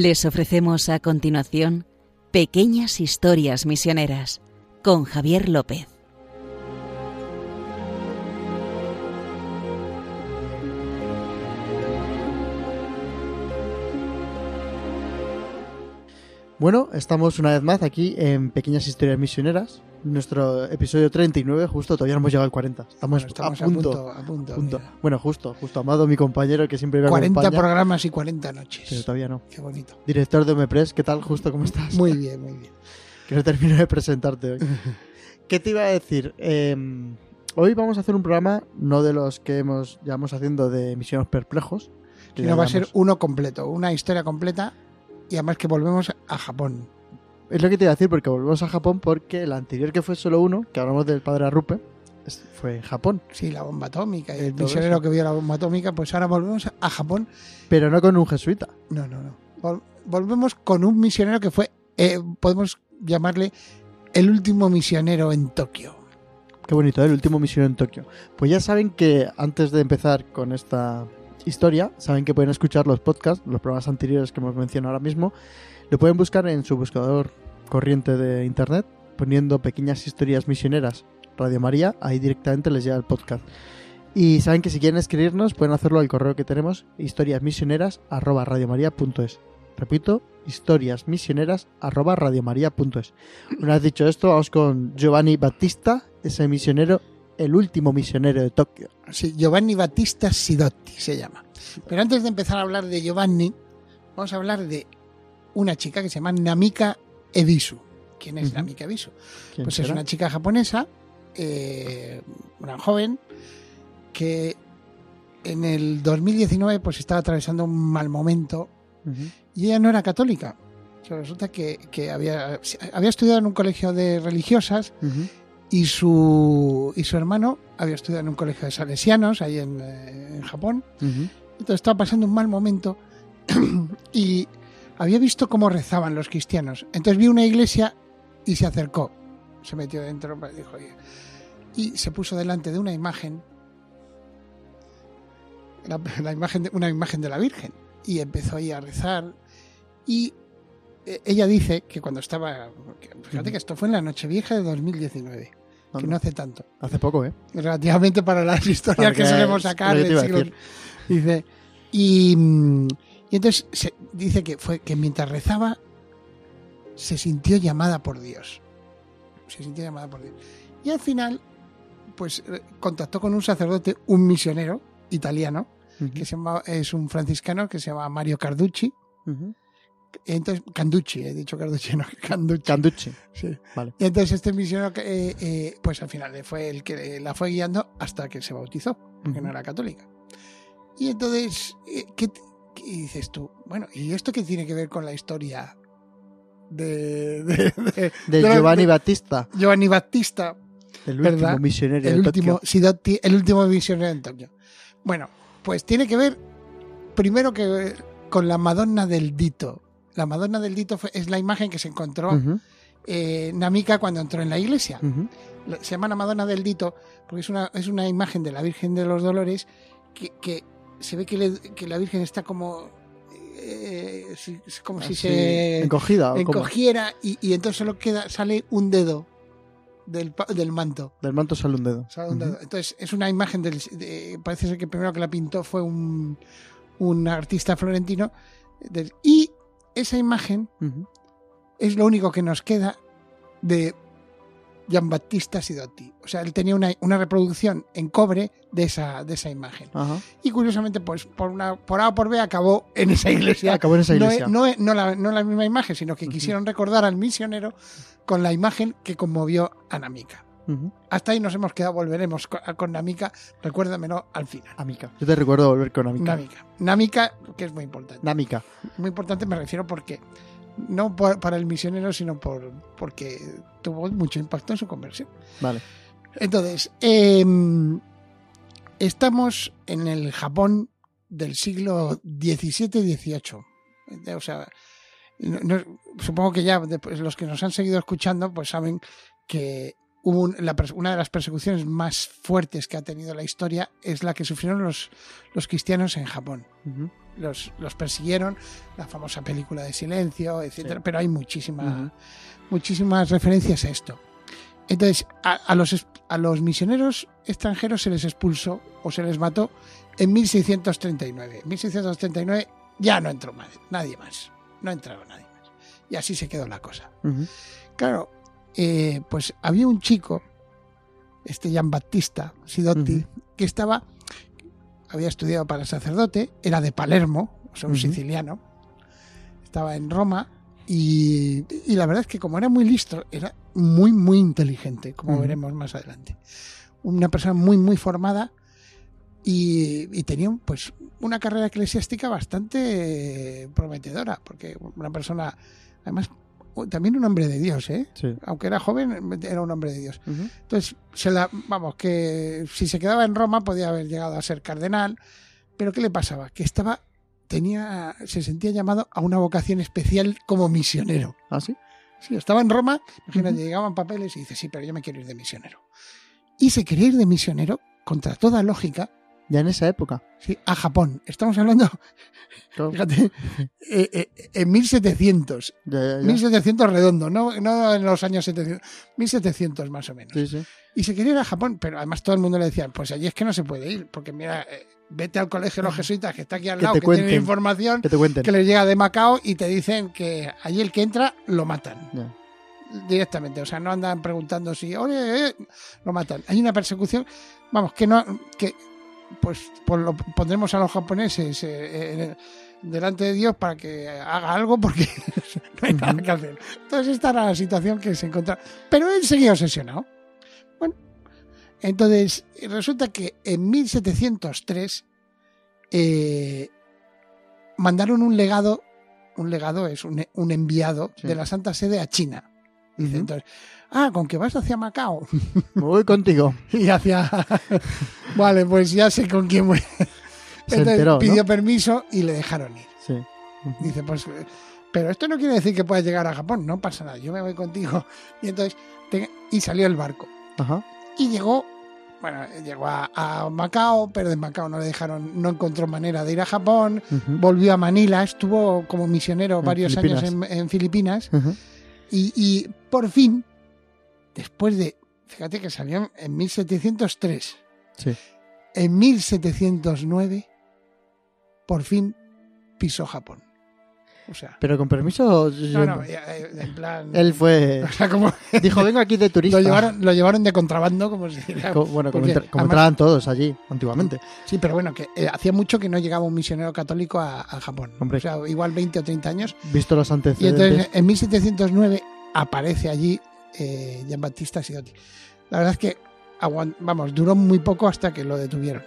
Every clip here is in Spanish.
Les ofrecemos a continuación Pequeñas Historias Misioneras con Javier López. Bueno, estamos una vez más aquí en Pequeñas Historias Misioneras. Nuestro episodio 39, justo, todavía no hemos llegado al 40. Estamos, Bueno, estamos a a punto. punto, a punto, punto. mira. Bueno, justo, justo. Amado, mi compañero que siempre me 40 acompaña, programas y 40 noches. Pero todavía no. Qué bonito. Director de Omepres, ¿qué tal? Justo, ¿cómo estás? Muy bien, muy bien. Que no termino de presentarte hoy. ¿Qué te iba a decir? Eh, hoy vamos a hacer un programa, no de los que hemos llevamos haciendo de Misiones Perplejos. que Si ya no va a ser uno completo, una historia completa y además que volvemos a Japón. Es lo que te iba a decir, porque volvemos a Japón, porque el anterior que fue solo uno, que hablamos del padre Arrupe, fue en Japón. Sí, la bomba atómica y el misionero que vio la bomba atómica, pues ahora volvemos a Japón. Pero no con un jesuita. No, no, no. Vol- volvemos con un misionero que fue, eh, podemos llamarle el último misionero en Tokio. Qué bonito, ¿eh? el último misionero en Tokio. Pues ya saben que antes de empezar con esta historia, saben que pueden escuchar los podcasts, los programas anteriores que hemos mencionado ahora mismo. Lo pueden buscar en su buscador corriente de internet, poniendo pequeñas historias misioneras Radio María, ahí directamente les llega el podcast. Y saben que si quieren escribirnos, pueden hacerlo al correo que tenemos, historiasmisioneras.radiomaria.es. Repito, historiasmisioneras.radiomaria.es. Una vez dicho esto, vamos con Giovanni Battista, ese misionero, el último misionero de Tokio. Sí, Giovanni Battista Sidotti se llama. Pero antes de empezar a hablar de Giovanni, vamos a hablar de una chica que se llama Namika Ebisu. ¿Quién es. Namika Ebisu? ¿Quién Pues es una chica japonesa, eh, una joven, que en el 2019 pues estaba atravesando un mal momento y ella no era católica. Resulta que, que había, había estudiado en un colegio de religiosas. Y su, y su hermano había estudiado en un colegio de salesianos ahí en, eh, en Japón. Ujú. Entonces estaba pasando un mal momento y había visto cómo rezaban los cristianos. Entonces vio una iglesia y se acercó. Se metió dentro y dijo, "Oye", y se puso delante de una imagen, la, la imagen de, una imagen de la Virgen, y empezó ahí a rezar. Y eh, ella dice que cuando estaba, fíjate que esto fue en la Nochevieja de 2019, que no hace tanto. Hace poco, ¿eh? relativamente para las historias que solemos sacar del siglo- dice y, y entonces se- dice que fue que mientras rezaba se sintió llamada por Dios. Se sintió llamada por Dios. Y al final pues eh, contactó con un sacerdote un misionero italiano que se llama es un franciscano que se llama Mario Carducci. Ujú. Entonces Canducci he dicho Carducci no Canducci Canducci. Sí. Vale. Y entonces este misionero, eh, eh, pues al final fue el que la fue guiando hasta que se bautizó, porque no era católica. Y entonces, eh, ¿qué, dices tú? Bueno, ¿y esto qué tiene que ver con la historia de, de- de- De de- Giovanni Battista, Giovanni Battista, el último ¿verdad? misionero el de último, Tokio. El último misionero en Tokio? Bueno, pues tiene que ver primero que con la Madonna del Dito. La Madonna del Dito fue- es la imagen que se encontró Ujú. eh, Namika cuando entró en la iglesia. Se llama la Madonna del Dito porque es una, es una imagen de la Virgen de los Dolores que, que se ve que, le- que la Virgen está como eh, es como si se encogida, encogiera y, y entonces solo queda sale un dedo del, del manto. Del manto sale un dedo. sale un dedo. Entonces es una imagen del de- parece ser que el primero que la pintó fue un, un artista florentino del- y esa imagen es lo único que nos queda de Giambattista Sidotti. O sea, él tenía una, una reproducción en cobre de esa, de esa imagen. Ajá. Y curiosamente, pues por una por A o por B acabó en esa iglesia. Acabó en esa iglesia. es- No, no la, no la misma imagen, sino que quisieron recordar al misionero con la imagen que conmovió a Namika. Hasta ahí nos hemos quedado, volveremos con, con Namika, recuérdamelo al final. Amica. Yo te recuerdo volver con Amica. Namika. Namika, que es muy importante. Námica. muy importante me refiero porque no por- para el misionero sino por porque tuvo mucho impacto en su conversión Vale. entonces em, estamos en el Japón del siglo XVII XVIII o sea no- no- supongo que ya después, los que nos han seguido escuchando pues saben que hubo un- la una de las persecuciones más fuertes que ha tenido la historia es la que sufrieron los, los cristianos en Japón. Los, los persiguieron, la famosa película de silencio, etcétera, Sí. pero hay muchísima- muchísimas referencias a esto. Entonces, a, a los, a los misioneros extranjeros se les expulsó o se les mató en 1639. En 1639 ya no entró nadie, más. No entraron nadie más. Y así se quedó la cosa. Claro, eh, pues había un chico, este Gian Battista Sidotti, que estaba, había estudiado para sacerdote, era de Palermo, o sea, un siciliano, estaba en Roma y, y la verdad es que como era muy listo, era muy, muy inteligente, como veremos más adelante. Una persona muy, muy formada y, y tenía pues una carrera eclesiástica bastante prometedora, porque una persona, además, también un hombre de Dios, ¿eh? Sí. aunque era joven, era un hombre de Dios. Entonces, se la, vamos, que si se quedaba en Roma podía haber llegado a ser cardenal, pero ¿qué le pasaba? Que estaba, tenía, se sentía llamado a una vocación especial como misionero. ¿Ah, sí? Sí, estaba en Roma, imagínate, Ujú. llegaban papeles y dice, sí, pero yo me quiero ir de misionero. Y se quería ir de misionero, contra toda lógica, Ya en esa época. sí, a Japón. Estamos hablando, fíjate, eh, eh, en 1700. Ya, ya, ya. 1700 redondo, no, no en los años 700, 1700 más o menos. Sí, sí. Y se quería ir a Japón, pero además todo el mundo le decía, pues allí es que no se puede ir, porque mira, eh, vete al colegio de los jesuitas que está aquí al Que lado, te que tienen información, Que te cuenten. que les llega de Macao y te dicen que allí el que entra lo matan directamente. O sea, no andan preguntando si, oye, eh", lo matan. Hay una persecución, vamos, que no, que pues, pues lo pondremos a los japoneses eh, delante de Dios para que haga algo porque no hay nada que hacer. Entonces esta era la situación que se encontraba. Pero él seguía obsesionado. Bueno, entonces resulta que en 1703 eh, mandaron un legado, un legado es un, un enviado Sí. de la Santa Sede a China. Dice Ujú. entonces, ah, con que vas hacia Macao Me voy contigo. y hacia... vale, pues ya sé con quién voy. Se Entonces pidió permiso y le dejaron ir. Sí. Dice, pues, pero esto no quiere decir que puedas llegar a Japón, no pasa nada, yo me voy contigo. Y entonces, te- y salió el barco. Ajá. Y llegó, bueno, llegó a, a Macao, pero de Macao no le dejaron, no encontró manera de ir a Japón. Volvió a Manila, estuvo como misionero En varios años en, Filipinas. en Filipinas. Ujú. Y, y por fin, después de, fíjate que salió en 1703, Sí. en 1709, por fin pisó Japón. O sea, Pero con permiso. no, no, eh, eh, en plan. Él fue. O sea, como Dijo, vengo aquí de turista. lo llevaron, lo llevaron de contrabando, como si. Co- bueno, como, porque entra- como además- entraban todos allí antiguamente. Sí, pero bueno, que eh, hacía mucho que no llegaba un misionero católico a, a Japón. Hombre. O sea, igual 20 o 30 años. Visto los Y antecedentes. entonces en 1709 aparece allí eh, Gian Battista Sidotti. La verdad es que, vamos, duró muy poco hasta que lo detuvieron.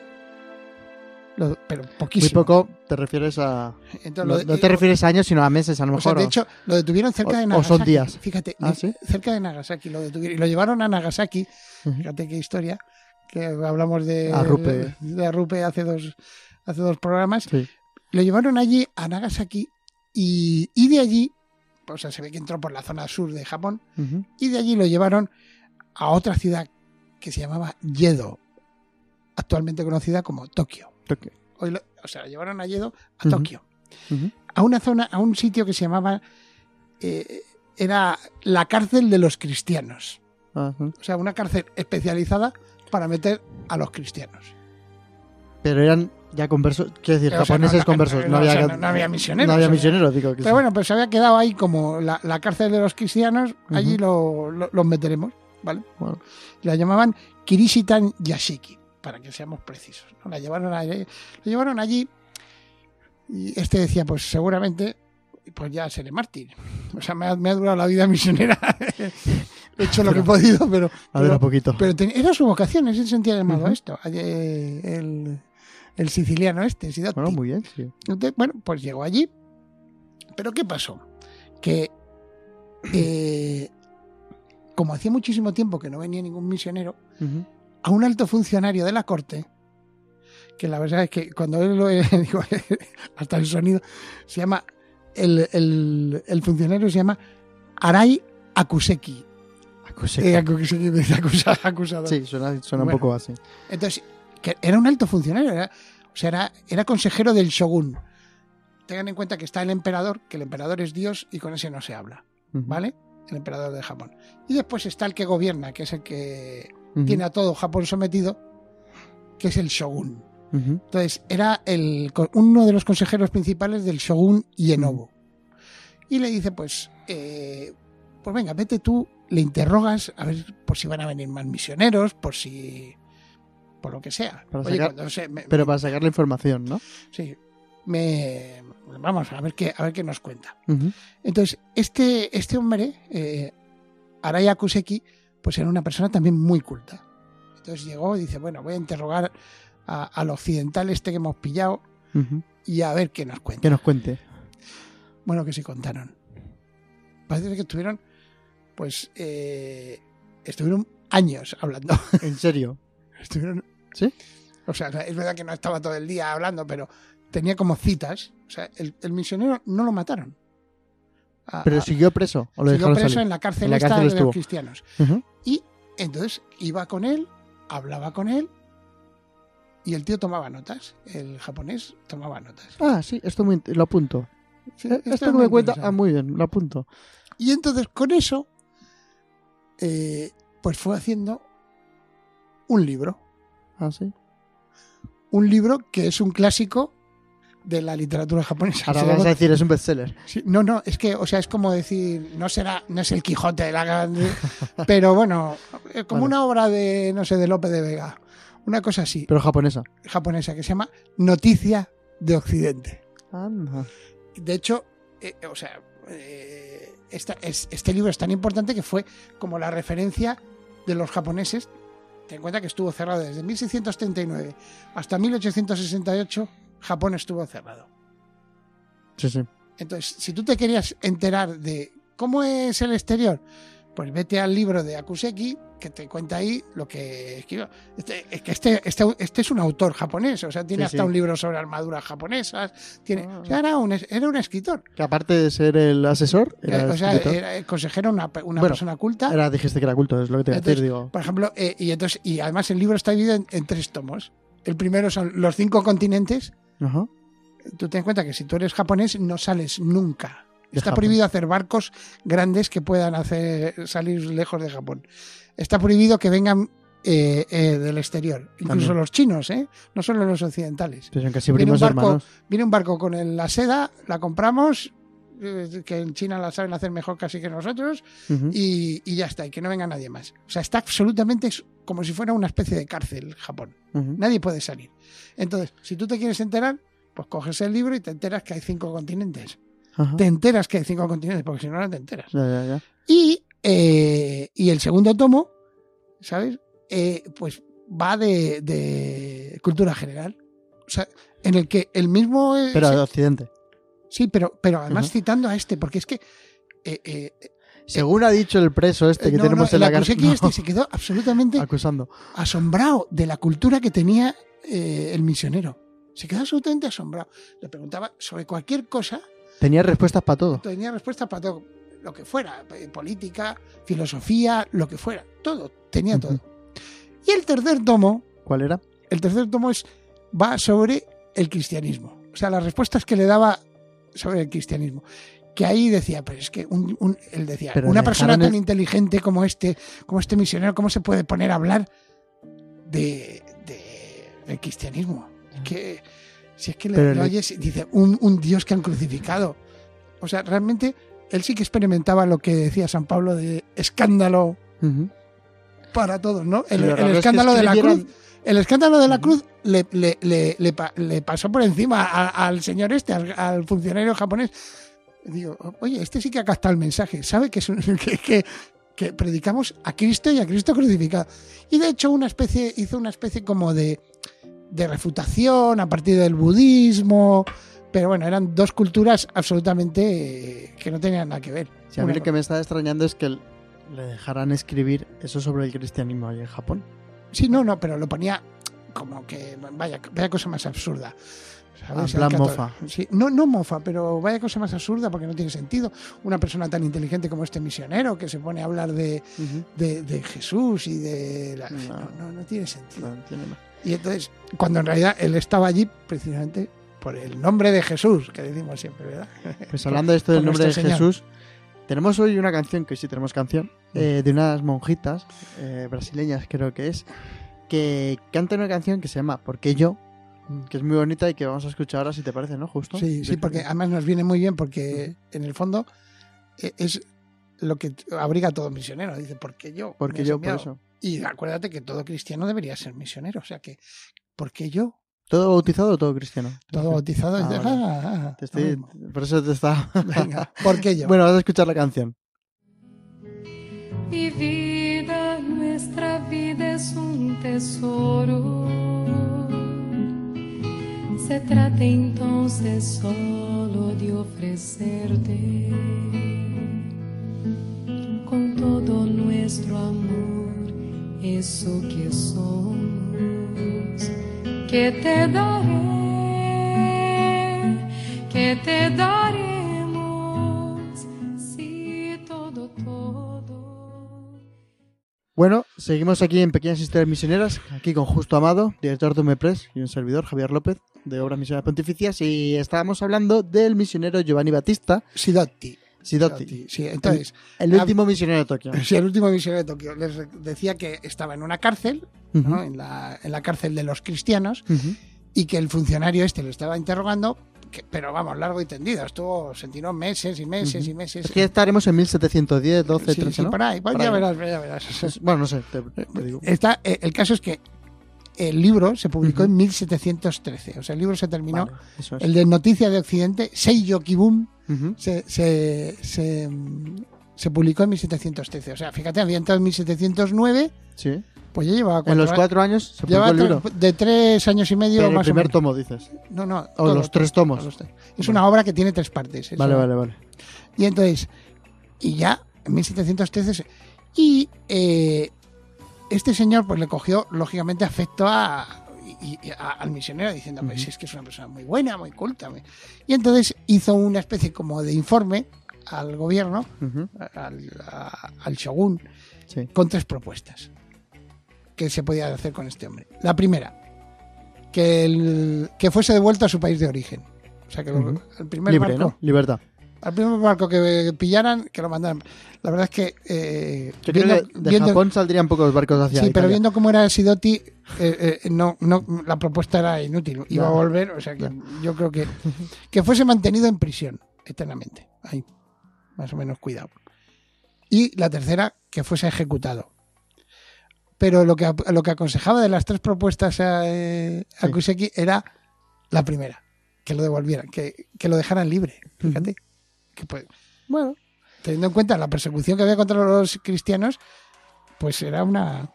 Lo- pero Muy poquísimo. poco te refieres a. Entonces, No, lo de- no te refieres a años, sino a meses, a lo o mejor. sea, de o- hecho, lo detuvieron cerca o- de o Nagasaki. son días. Fíjate, Ah, cerca de Nagasaki lo detuvieron. Y lo llevaron a Nagasaki. Fíjate qué historia. Que hablamos de Arrupe. de Arrupe hace dos, hace dos programas. Sí. Lo llevaron allí a Nagasaki y, y de allí, o sea, se ve que entró por la zona sur de Japón, y de allí lo llevaron a otra ciudad que se llamaba Yedo, actualmente conocida como Tokio. Tokio. Hoy lo- o sea, lo llevaron a Yedo a. Tokio, a una zona, a un sitio que se llamaba, eh, era la cárcel de los cristianos, o sea, una cárcel especializada para meter a los cristianos. Pero eran ya conversos. Quiero decir, O sea, japoneses no- conversos. No, o había, sea, no- había misioneros, No había misioneros, digo. Que Pero sí. bueno, pues se había quedado ahí como la, la cárcel de los cristianos, allí Ujú. lo- lo- los meteremos, ¿vale? Bueno. La llamaban Kirishitan Yashiki, para que seamos precisos. ¿no? La llevaron allí, lo llevaron allí y este decía, pues seguramente pues ya seré mártir. O sea, me ha, me ha durado la vida misionera. He hecho lo que he podido, pero, A ver, pero, un poquito. pero ten- era su vocación, él se sentía llamado a Ujú. esto. El, el siciliano este, Sidotti. Bueno, muy bien, sí. Entonces, bueno, pues llegó allí. Pero ¿qué pasó? Que eh, como hacía muchísimo tiempo que no venía ningún misionero, a un alto funcionario de la corte, que la verdad es que cuando él lo digo, hasta el sonido, se llama, el, el- el funcionario se llama Arai Akuseki. Akuseki. Eh, Akuseki acusador. Sí, suena, suena un poco así. Entonces, que era un alto funcionario, era, o sea, era, era consejero del shogun. Tengan en cuenta que está el emperador, que el emperador es Dios y con ese no se habla. ¿vale? El emperador de Japón. Y después está el que gobierna, que es el que tiene a todo Japón sometido, que es el shogun. Entonces, era el, uno de los consejeros principales del shogun Ienobu. Y le dice, pues, eh, pues venga, vete tú, le interrogas a ver por si van a venir más misioneros, por si... por lo que sea. Para Oye, sacar- se- me- Pero para sacar la información, ¿no? Sí, me... Vamos, a ver qué, a ver qué nos cuenta. Entonces, este, este hombre, eh, Araya Kuseki, pues era una persona también muy culta. Entonces llegó y dice, bueno, voy a interrogar a- al occidental este que hemos pillado y a ver qué nos cuenta. Que nos cuente. Bueno, que sí contaron. Parece que estuvieron, pues, eh, estuvieron años hablando. En serio. estuvieron, ¿Sí? o sea, es verdad que no estaba todo el día hablando, pero tenía como citas. O sea, el, el misionero no lo mataron. A- Pero siguió preso. ¿O lo siguió preso salir? en la cárcel En la esta cárcel de los cristianos. Y entonces iba con él, hablaba con él, y el tío tomaba notas. El japonés tomaba notas. Ah, sí, esto muy, lo apunto. Sí, Eh, esto muy me cuenta, ah, muy bien, lo apunto. Y entonces con eso, eh, pues fue haciendo un libro. Ah, sí. Un libro que es un clásico de la literatura japonesa. Ahora llama- a decir, es un bestseller. Sí, no, no, es que, o sea, es como decir, no será, no es el Quijote de la Gran- pero bueno, eh, como una obra de, no sé, de Lope de Vega, una cosa así, Pero japonesa. japonesa, que se llama Noticia de Occidente. Anda. De hecho, eh, o sea, eh, esta- es- este libro es tan importante que fue como la referencia de los japoneses. Ten en cuenta que estuvo cerrado desde 1639 hasta 1868, Japón estuvo cerrado. Sí, sí. Entonces, si tú te querías enterar de cómo es el exterior, pues vete al libro de Akuseki, que te cuenta ahí lo que escribió. Este, es que este, este, este es un autor japonés, o sea, tiene Sí, hasta sí. un libro sobre armaduras japonesas. Tiene, Ah. o sea, era un, era un escritor. Que aparte de ser el asesor, era, Eh, o sea, escritor. era el consejero, una, una Bueno, persona culta. Era- dijiste que era culto, es lo que te iba a decir, digo. Por ejemplo, eh, y, entonces, y además el libro está dividido en, en tres tomos. El primero son los cinco continentes. Ajá. Tú ten en cuenta que si tú eres japonés no sales nunca. Está Japón. prohibido hacer barcos grandes que puedan hacer salir lejos de Japón. Está prohibido que vengan eh, eh, del exterior, incluso También. los chinos, ¿eh? no solo los occidentales. Casi Viene un barco, hermanos. viene un barco con el- la seda, la compramos, que en China la saben hacer mejor casi que nosotros, y, y ya está, y que no venga nadie más. O sea, está absolutamente como si fuera una especie de cárcel Japón. Nadie puede salir. Entonces, si tú te quieres enterar, pues coges el libro y te enteras que hay cinco continentes. Ajá. Te enteras que hay cinco continentes, porque si no, no te enteras. Ya, ya, ya. Y, eh, y el segundo tomo, ¿sabes? Eh, pues va de, de cultura general. O sea, en el que el mismo... Pero de Occidente. sí, pero, pero además citando a este, porque es que... eh, Según ha dicho el preso este que no, tenemos no, en la el cárcel. No, este se quedó absolutamente acusando. asombrado de la cultura que tenía el misionero. Se quedó absolutamente asombrado. Le preguntaba sobre cualquier cosa, Tenía respuestas para todo. tenía respuesta para todo, lo que fuera, eh, política, filosofía, lo que fuera, todo, tenía todo. Y el tercer tomo, ¿Cuál era? el tercer tomo es va sobre el cristianismo. O sea, las respuestas que le daba sobre el cristianismo. Que ahí decía, pero es que un, un- él decía, Pero una persona tan el- inteligente como este, como este misionero, ¿cómo se puede poner a hablar de, de- del cristianismo? Es que si es que le, le- oyes y dice, un, un Dios que han crucificado. O sea, realmente él sí que experimentaba lo que decía San Pablo de escándalo para todos, ¿no? El, Lo el raro es que escándalo de la cruz el escándalo de la cruz le, le- le- le pa- le pasó por encima a- al señor este, al, al funcionario japonés. Digo, oye, este sí que ha captado el mensaje, sabe que, es un- que, que- que predicamos a Cristo y a Cristo crucificado. Y de hecho una especie, hizo una especie como de, de refutación a partir del budismo, pero bueno, eran dos culturas absolutamente eh, que no tenían nada que ver. Sí, a mí lo que me está extrañando es que le dejaran escribir eso sobre el cristianismo ahí en Japón. Sí, no, no, pero lo ponía como que vaya, vaya cosa más absurda. ¿sabes? plan cató- mofa. Sí, no, no mofa, pero vaya cosa más absurda porque no tiene sentido. Una persona tan inteligente como este misionero que se pone a hablar de, de, de Jesús y de... la- No. no, no, no tiene sentido. No, tiene más. Y entonces, cuando en realidad él estaba allí precisamente por el nombre de Jesús, que decimos siempre, ¿verdad? Pues hablando de esto del por nombre de Señor. Jesús, tenemos hoy una canción, que sí tenemos canción, eh, de unas monjitas eh, brasileñas creo que es, que cantan una canción que se llama ¿Por qué yo? que es muy bonita y que vamos a escuchar ahora si te parece, ¿no? Justo. Sí, sí, porque además nos viene muy bien porque en el fondo eh, es lo que abriga a todo misionero. Dice, porque yo. Porque yo, por enviado?". eso. Y acuérdate que todo cristiano debería ser misionero. O sea que, ¿por qué yo? ¿Todo bautizado o todo cristiano? Todo bautizado. Ah, vale. ah, ah, Te estoy- ah, por eso te está... Venga, ¿por qué yo? bueno, vamos a escuchar la canción. Y vida, nuestra vida es un tesoro. Se trata entonces solo de ofrecerte con todo nuestro amor eso que somos, que te daré, que te daremos, si todo, todo. Bueno, seguimos aquí en Pequeñas Historias Misioneras, aquí con Justo Amado, director de Umepress, y un servidor, Javier López, de Obras Misioneras Pontificias, y estábamos hablando del misionero Giovanni Battista Sidotti. Sidotti, Sí, entonces, el último misionero de Tokio. sí, el último misionero de Tokio les decía que estaba en una cárcel, Ujú, ¿no? en, la, en la cárcel de los cristianos, ujú. y que el funcionario este lo estaba interrogando, que- pero vamos, largo y tendido. Estuvo, se tiró meses y meses y meses. Es que estaremos en 1710, 12, Sí, 13, sí, ¿no? por ahí, pues Por ya ahí. verás, ya verás. Pues, bueno, no sé, te, te digo. Está, eh, el caso es que el libro se publicó en 1713. O sea, el libro se terminó. Vale, eso es. El de Noticias de Occidente, Seiyo Kibun, se, se, se, se publicó en 1713. O sea, fíjate, había entrado en 1709, Sí. pues ya llevaba cuatro En los cuatro años se publicó llevaba el libro. de tres años y medio Pero el más o primer menos. tomo, dices. No, no. O todo, los tres tomos. los tres. Es una obra que tiene tres partes. Vale, vale, vale. Y entonces, y ya en 1713, se- y eh, este señor pues le cogió lógicamente afecto a, y- y a- al misionero diciendo, pues es que es una persona muy buena, muy culta. muy-". Y entonces hizo una especie como de informe al gobierno, al, a- al shogun, Sí. con tres propuestas que se podía hacer con este hombre. La primera, que, el, que fuese devuelto a su país de origen. O sea, que lo- Ujú. el primer Libre, ¿no? Libertad. Al primer barco que pillaran, que lo mandaran. La verdad es que. eh, Yo creo viendo- que de viendo- Japón saldrían pocos barcos hacia Sí, pero viendo cómo era Sidotti, eh, eh, no, no, la propuesta era inútil. Iba a volver, o sea que yo creo que. Que fuese mantenido en prisión eternamente. Ahí, más o menos cuidado. Y la tercera, que fuese ejecutado. Pero lo que, lo que aconsejaba de las tres propuestas a, eh, a Sí. Kuseki era la primera, que lo devolvieran, que, que lo dejaran libre. Fíjate. Que pues, Bueno, teniendo en cuenta la persecución que había contra los cristianos, pues era una...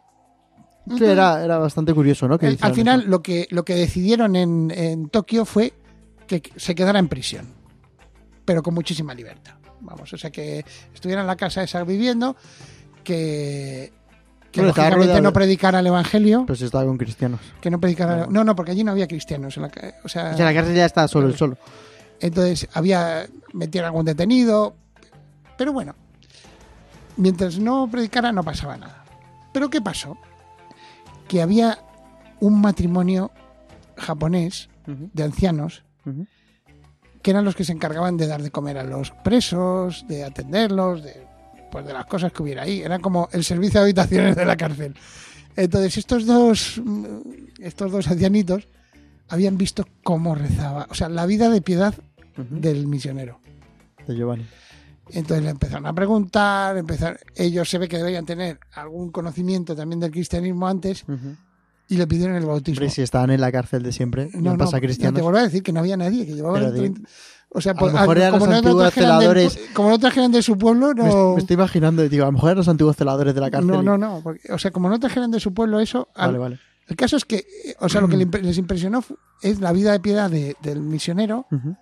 sí, era, era bastante curioso, ¿no? Que Al- final eso. lo que, lo que decidieron en, en Tokio fue que se quedara en prisión, pero con muchísima libertad. Vamos, o sea que estuviera en la casa esa viviendo, que, que Bueno, estaba lógicamente no predicara el evangelio, Pues estaba con cristianos. que no predicara... No, no, porque allí no había cristianos. en la o sea, O sea, la cárcel ya está solo, el solo. Entonces había metieron algún detenido, pero bueno, mientras no predicara no pasaba nada. Pero ¿qué pasó? Que había un matrimonio japonés de ancianos que eran los que se encargaban de dar de comer a los presos, de atenderlos, de, pues de las cosas que hubiera ahí. Era como el servicio de habitaciones de la cárcel. Entonces estos dos, mm, estos dos ancianitos habían visto cómo rezaba, o sea, la vida de piedad Del misionero. De Giovanni. Entonces le empezaron a preguntar, empezar, ellos se ve que deberían tener algún conocimiento también del cristianismo antes Ujú. y le pidieron el bautismo. Hombre, si estaban en la cárcel de siempre, no, no, no, pasa ya te cristianos. vuelvo a decir que no había nadie, que llevaban Pero di- 30 o sea, a lo pues, mejor eran los no antiguos del celadores. pu- como no trajeran de su pueblo, Me, no. me estoy imaginando, digo, a lo mejor eran los antiguos celadores de la cárcel. No, y- no, no. porque- o sea, como no trajeran de su pueblo eso. al- Vale, vale. El caso es que, eh, o sea, lo que les impresionó es la vida de piedad de- del misionero, Ujú,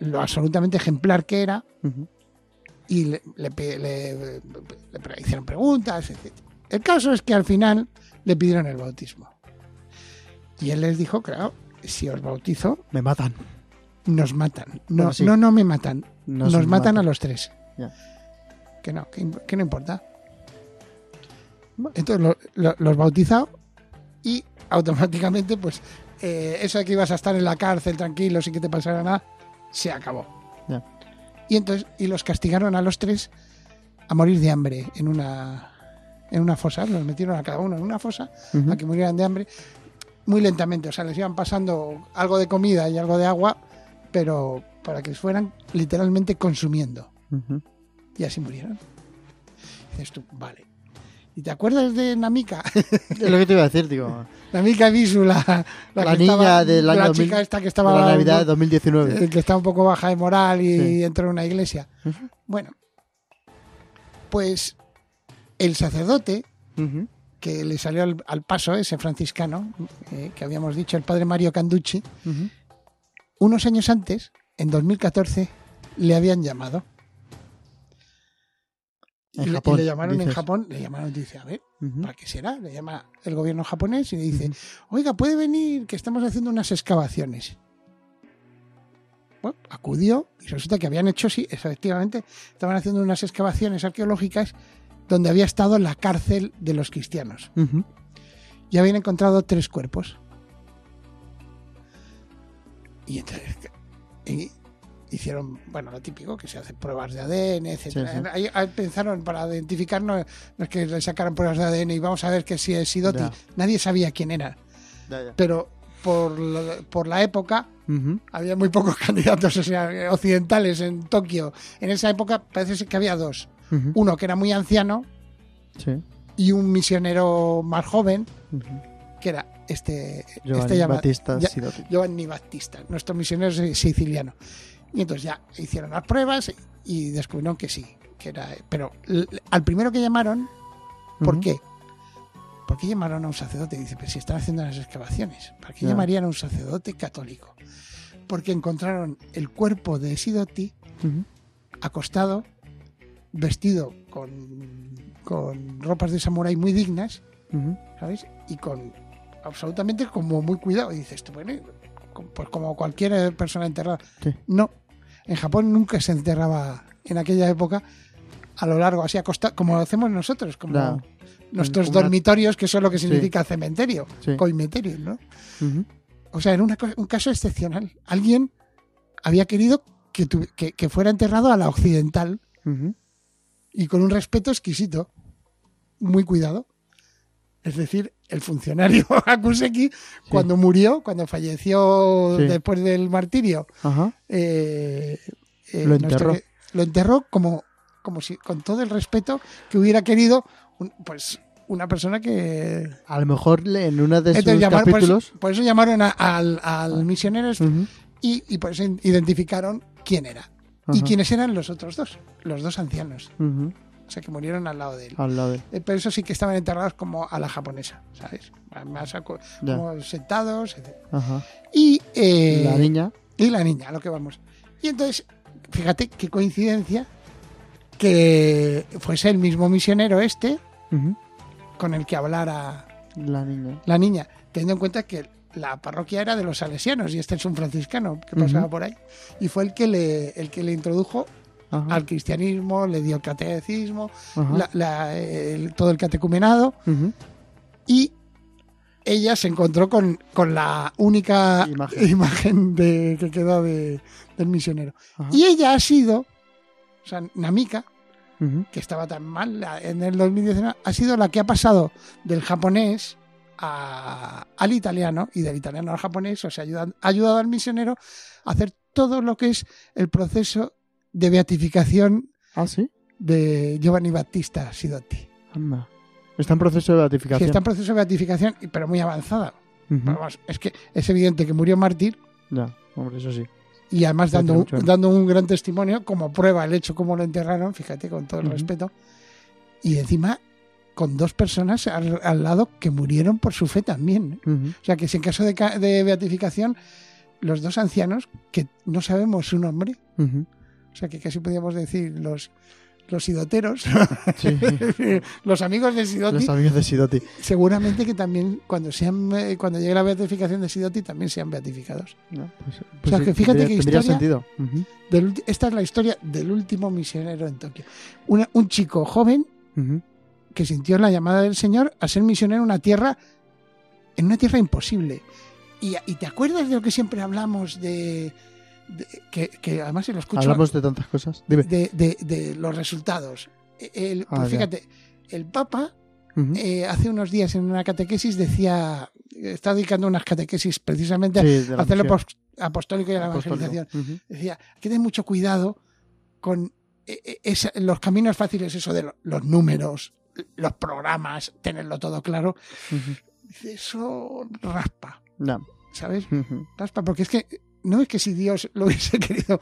lo absolutamente ejemplar que era, y le, le hicieron preguntas, etc. El caso es que al final le pidieron el bautismo. Y él les dijo, claro, si os bautizo, Me matan. nos matan. No, Bueno, sí. no, no me matan. Nos Nos, matan, matan. a los tres. Que no, que, no importa. Entonces lo- lo- los bautizado y automáticamente, pues, eh, eso de que ibas a estar en la cárcel tranquilo sin que te pasara nada, se acabó. Y entonces, y los castigaron a los tres a morir de hambre en una, en una fosa. Los metieron a cada uno en una fosa a que murieran de hambre muy lentamente. O sea, les iban pasando algo de comida y algo de agua, pero para que fueran literalmente consumiendo. Y así murieron. Dices tú, vale. ¿Y te acuerdas de Namika? Es lo que te iba a decir, digo. Namika Bisu, la, La, niña estaba- del año la 2000, chica esta que de estaba la Navidad de 2019. eh, que está un poco baja de moral y Sí. entró en una iglesia. Bueno, pues el sacerdote que le salió al, al paso, ese franciscano, eh, que habíamos dicho, el padre Mario Canducci, unos años antes, en 2014, le habían llamado. En y, le- y Japón, le llamaron en. Japón, le llamaron y dice, a ver. ¿para qué será? Le llama el gobierno japonés y le dice, oiga, puede venir que estamos haciendo unas excavaciones. Bueno, acudió y resulta que habían hecho, sí, efectivamente, estaban haciendo unas excavaciones arqueológicas donde había estado la cárcel de los cristianos. Ujú. Y habían encontrado tres cuerpos. Y entonces y hicieron, bueno, lo típico, que se hacen pruebas de ADN, etcétera. Sí, pensaron para identificar, no, es que le sacaran pruebas de ADN y vamos a ver que si es Sidoti. Ya. Nadie sabía quién era. Ya, ya. Pero por la, por la época había muy pocos candidatos o sea, occidentales en Tokio. En esa época parece ser que había dos. Uno que era muy anciano Sí. y un misionero más joven, que era este, Giovanni este llama- Battista ya-. Giovanni Battista, nuestro misionero si- siciliano. Y entonces ya hicieron las pruebas y descubrieron que sí, que era. Pero al primero que llamaron, ¿por qué? ¿Por qué llamaron a un sacerdote? Dice, pero si están haciendo las excavaciones, ¿para qué llamarían a un sacerdote católico? Porque encontraron el cuerpo de Sidotti Ujú. acostado, vestido con, con ropas de samurái muy dignas. ¿sabes? Y con absolutamente como muy cuidado. Y dices, bueno, pues como cualquier persona enterrada. Sí. No, en Japón nunca se enterraba en aquella época a lo largo, así acostado, como lo hacemos nosotros, como nuestros Una- dormitorios, que eso es lo que Sí. significa cementerio, Sí. coimeterio, ¿no? O sea, era una un caso excepcional. Alguien había querido que, tu- que, que fuera enterrado a la occidental y con un respeto exquisito, muy cuidado. Es decir, el funcionario Akuseki, cuando murió, cuando falleció Sí. después del martirio, Ajá. eh, eh, Lo nuestro- enterró. lo enterró como, como si, con todo el respeto que hubiera querido, un- pues, una persona que. A lo mejor en uno de sus Entonces por, eso, capítulos. por eso llamaron a- al, al misionero este y, y por eso identificaron quién era. Y quiénes eran los otros dos, los dos ancianos. Ujú. O sea, que murieron al lado de él. Al lado de él. Eh, Pero eso sí que estaban enterrados como a la japonesa, ¿sabes? Más como sentados. etc. Ajá. Y, eh, La niña. y la niña, a lo que vamos. Y entonces, fíjate qué coincidencia que fuese el mismo misionero este con el que hablara La niña. la niña, teniendo en cuenta que la parroquia era de los salesianos y este es un franciscano que pasaba por ahí. Y fue el que le, el que le introdujo Ajá. al cristianismo, le dio el catecismo, Ajá. la- la- el- todo el catecumenado. Y ella se encontró con, con la única Imagen. imagen, de, que quedó de- del misionero. Ajá. Y ella ha sido, o sea, Namika, que estaba tan mal en el 2019, ha sido la que ha pasado del japonés a- al italiano y del italiano al japonés, o sea, ayuda- ha ayudado al misionero a hacer todo lo que es el proceso de beatificación Ah, sí. de Giovanni Battista Sidotti. Anda. Está en proceso de Sí, beatificación. está en proceso de beatificación, pero muy avanzada. Ujú. Pero vamos, es que es evidente que murió mártir Ya, hombre, eso sí. y además Sí, dando, un- dando un gran testimonio como prueba el hecho cómo lo enterraron, fíjate, con todo el respeto. Y encima con dos personas al, al lado que murieron por su fe también. Ujú. O sea que si en caso de, ca- de beatificación, los dos ancianos, que no sabemos su nombre. O sea que casi podríamos decir los, los sidoteros, Sí. los amigos de Sidoti, Los amigos de Sidoti. seguramente que también cuando sean eh, cuando llegue la beatificación de Sidoti también sean beatificados. ¿no? Pues, O sea, que fíjate tendría historia- sentido. Del esta es la historia del último misionero en Tokio. Una- un chico joven que sintió la llamada del Señor a ser misionero en una tierra, en una tierra imposible. Y, y te acuerdas de lo que siempre hablamos de, de- que, que además se lo escucho Hablamos de tantas cosas. Dime. de, de- de los resultados. El, Ah, pues ya. fíjate, el Papa eh, hace unos días en una catequesis decía, está dedicando unas catequesis precisamente Sí, a la hacer lo misión. pos- apostólico y a la Apostólico. evangelización. Ujú. Decía, hay que tener mucho cuidado con eh, eh, los caminos fáciles, eso de lo- los números, los programas, tenerlo todo claro. Dice, eso raspa, No. ¿sabes? Ujú. Raspa, porque es que no es que si Dios lo hubiese querido.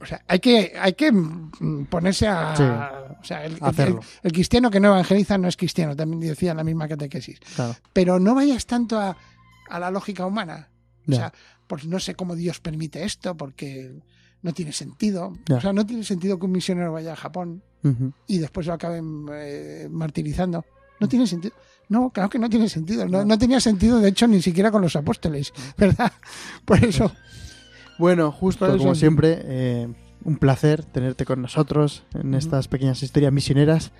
O sea, hay que, hay que mm, ponerse a. Sí. o sea, el, Hacerlo. el cristiano que no evangeliza no es cristiano, también decía en la misma catequesis. Claro. Pero no vayas tanto a, a la lógica humana. O sea, pues no sé cómo Dios permite esto, porque no tiene sentido. O sea, no tiene sentido que un misionero vaya a Japón y después lo acaben eh, martirizando. No tiene sentido. No, claro que no tiene sentido. No, no tenía sentido, de hecho, ni siquiera con los apóstoles, ¿verdad? Por eso. Bueno, justo eso- como siempre, eh, un placer tenerte con nosotros en estas pequeñas historias misioneras.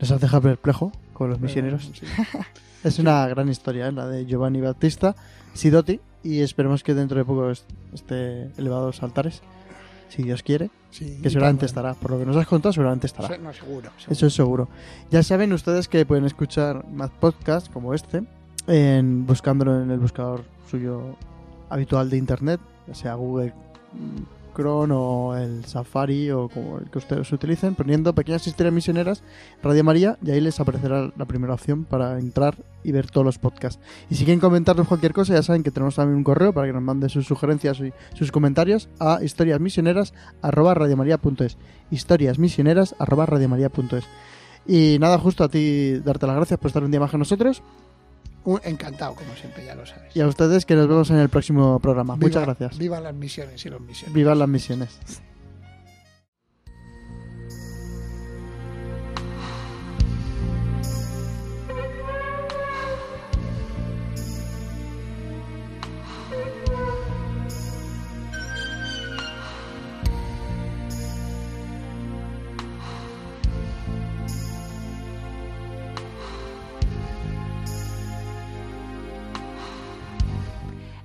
Nos has dejado perplejo con los misioneros. Sí. Es una gran historia, ¿eh? la de Giovanni Battista Sidoti, y esperemos que dentro de poco est- esté elevado a los altares, si Dios quiere, Sí, que seguramente estará. Por lo que nos has contado, seguramente estará. No, seguro. Eso es seguro. Ya saben ustedes que pueden escuchar más podcasts como este, en, buscándolo en el buscador suyo habitual de internet, sea Google mm, Chrome o el Safari o como el que ustedes utilicen, poniendo pequeñas historias misioneras Radio María y ahí les aparecerá la primera opción para entrar y ver todos los podcasts. Y si quieren comentarnos cualquier cosa, ya saben que tenemos también un correo para que nos manden sus sugerencias y sus comentarios a historiasmisioneras@radiomaria.es historiasmisioneras@radiomaria.es. Y nada, justo a ti darte las gracias por estar un día más con nosotros Un- encantado, como siempre, ya lo sabes. y a ustedes que nos vemos en el próximo programa. Viva- Muchas gracias. Viva las misiones y los misiones. Vivan las misiones.